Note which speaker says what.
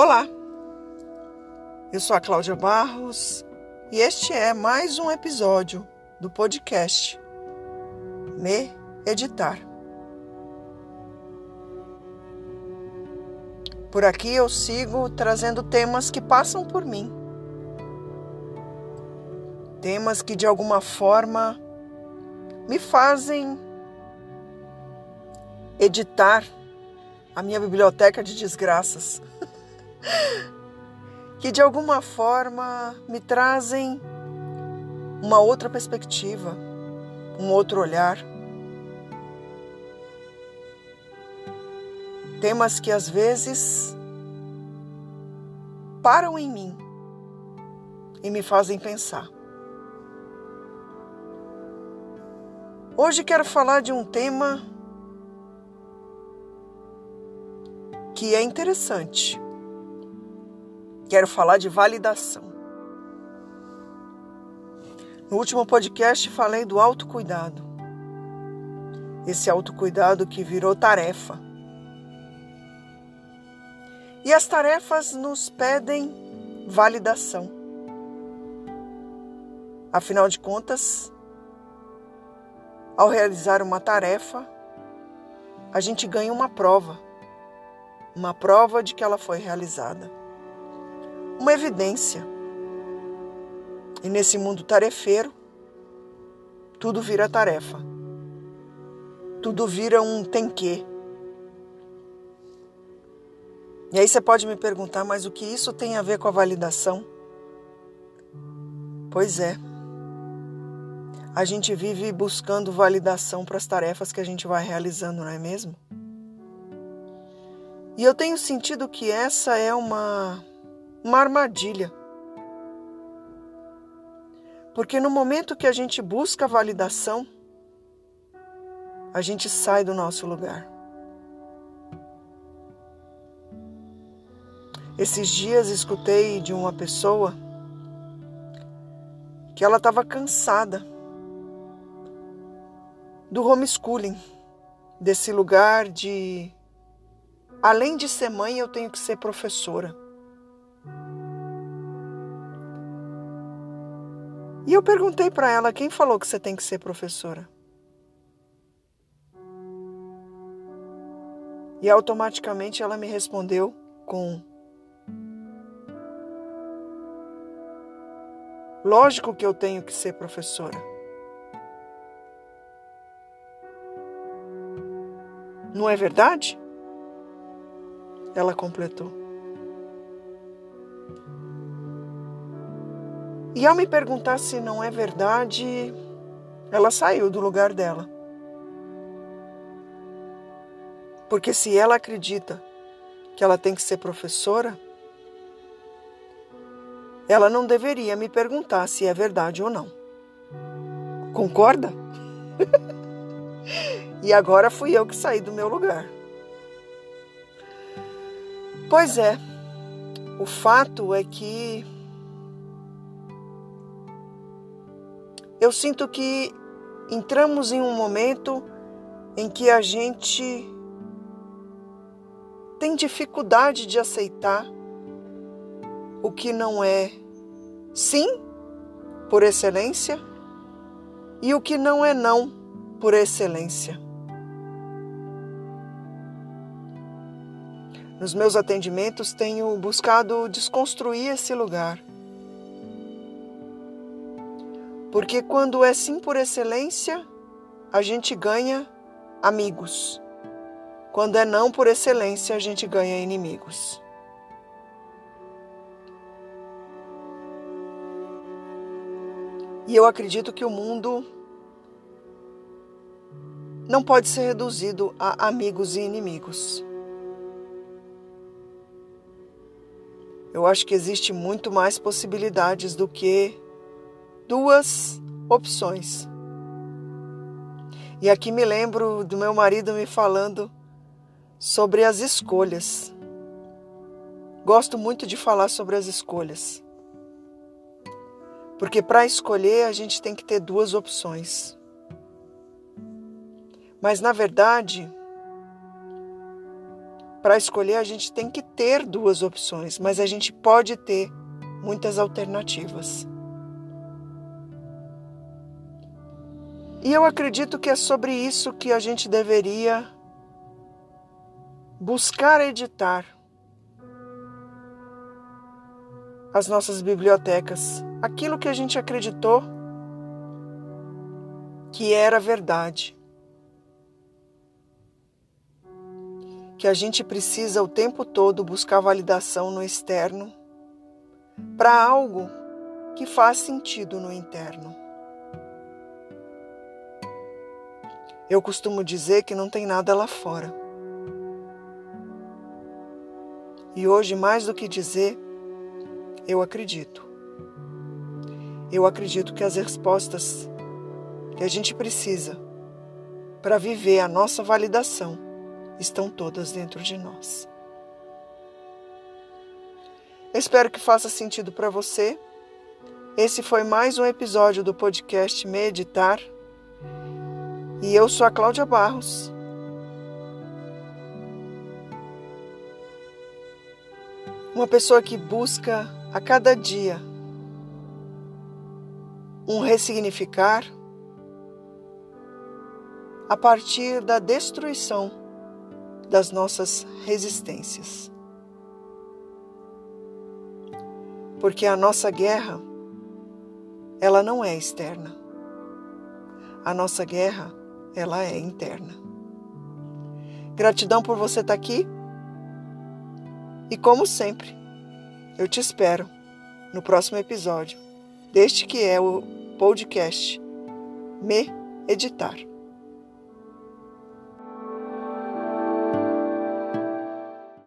Speaker 1: Olá, eu sou a Cláudia Barros e este é mais um episódio do podcast Me Editar. Por aqui eu sigo trazendo temas que passam por mim, temas que de alguma forma me fazem editar a minha biblioteca de desgraças. que de alguma forma me trazem uma outra perspectiva, um outro olhar. Temas que às vezes param em mim e me fazem pensar. Hoje quero falar de um tema que é interessante Quero falar de validação. No último podcast falei do autocuidado. Esse autocuidado que virou tarefa. E as tarefas nos pedem validação. Afinal de contas, ao realizar uma tarefa, a gente ganha uma prova. Uma prova de que ela foi realizada uma evidência. E nesse mundo tarefeiro, tudo vira tarefa. Tudo vira um tem que. E aí você pode me perguntar, mas o que isso tem a ver com a validação? Pois é. A gente vive buscando validação para as tarefas que a gente vai realizando, não é mesmo? E eu tenho sentido que essa é uma uma armadilha. Porque no momento que a gente busca validação, a gente sai do nosso lugar. Esses dias escutei de uma pessoa que ela estava cansada do homeschooling, desse lugar de além de ser mãe, eu tenho que ser professora. E eu perguntei para ela: quem falou que você tem que ser professora? E automaticamente ela me respondeu com: Lógico que eu tenho que ser professora. Não é verdade? Ela completou. E ao me perguntar se não é verdade, ela saiu do lugar dela. Porque se ela acredita que ela tem que ser professora, ela não deveria me perguntar se é verdade ou não. Concorda? e agora fui eu que saí do meu lugar. Pois é, o fato é que Eu sinto que entramos em um momento em que a gente tem dificuldade de aceitar o que não é sim por excelência e o que não é não por excelência. Nos meus atendimentos tenho buscado desconstruir esse lugar porque quando é sim por excelência, a gente ganha amigos. Quando é não por excelência, a gente ganha inimigos. E eu acredito que o mundo não pode ser reduzido a amigos e inimigos. Eu acho que existe muito mais possibilidades do que duas opções. E aqui me lembro do meu marido me falando sobre as escolhas. Gosto muito de falar sobre as escolhas. Porque para escolher a gente tem que ter duas opções. Mas na verdade, para escolher, a gente tem que ter duas opções, mas a gente pode ter muitas alternativas. E eu acredito que é sobre isso que a gente deveria buscar editar as nossas bibliotecas, aquilo que a gente acreditou que era verdade. Que a gente precisa o tempo todo buscar validação no externo para algo que faz sentido no interno. Eu costumo dizer que não tem nada lá fora. E hoje, mais do que dizer, eu acredito. Eu acredito que as respostas que a gente precisa para viver a nossa validação estão todas dentro de nós. Espero que faça sentido para você. Esse foi mais um episódio do podcast Meditar. E eu sou a Cláudia Barros. Uma pessoa que busca a cada dia um ressignificar a partir da destruição das nossas resistências. Porque a nossa guerra, ela não é externa. A nossa guerra, ela é interna. Gratidão por você estar aqui. E como sempre, eu te espero no próximo episódio deste que é o podcast Me Editar.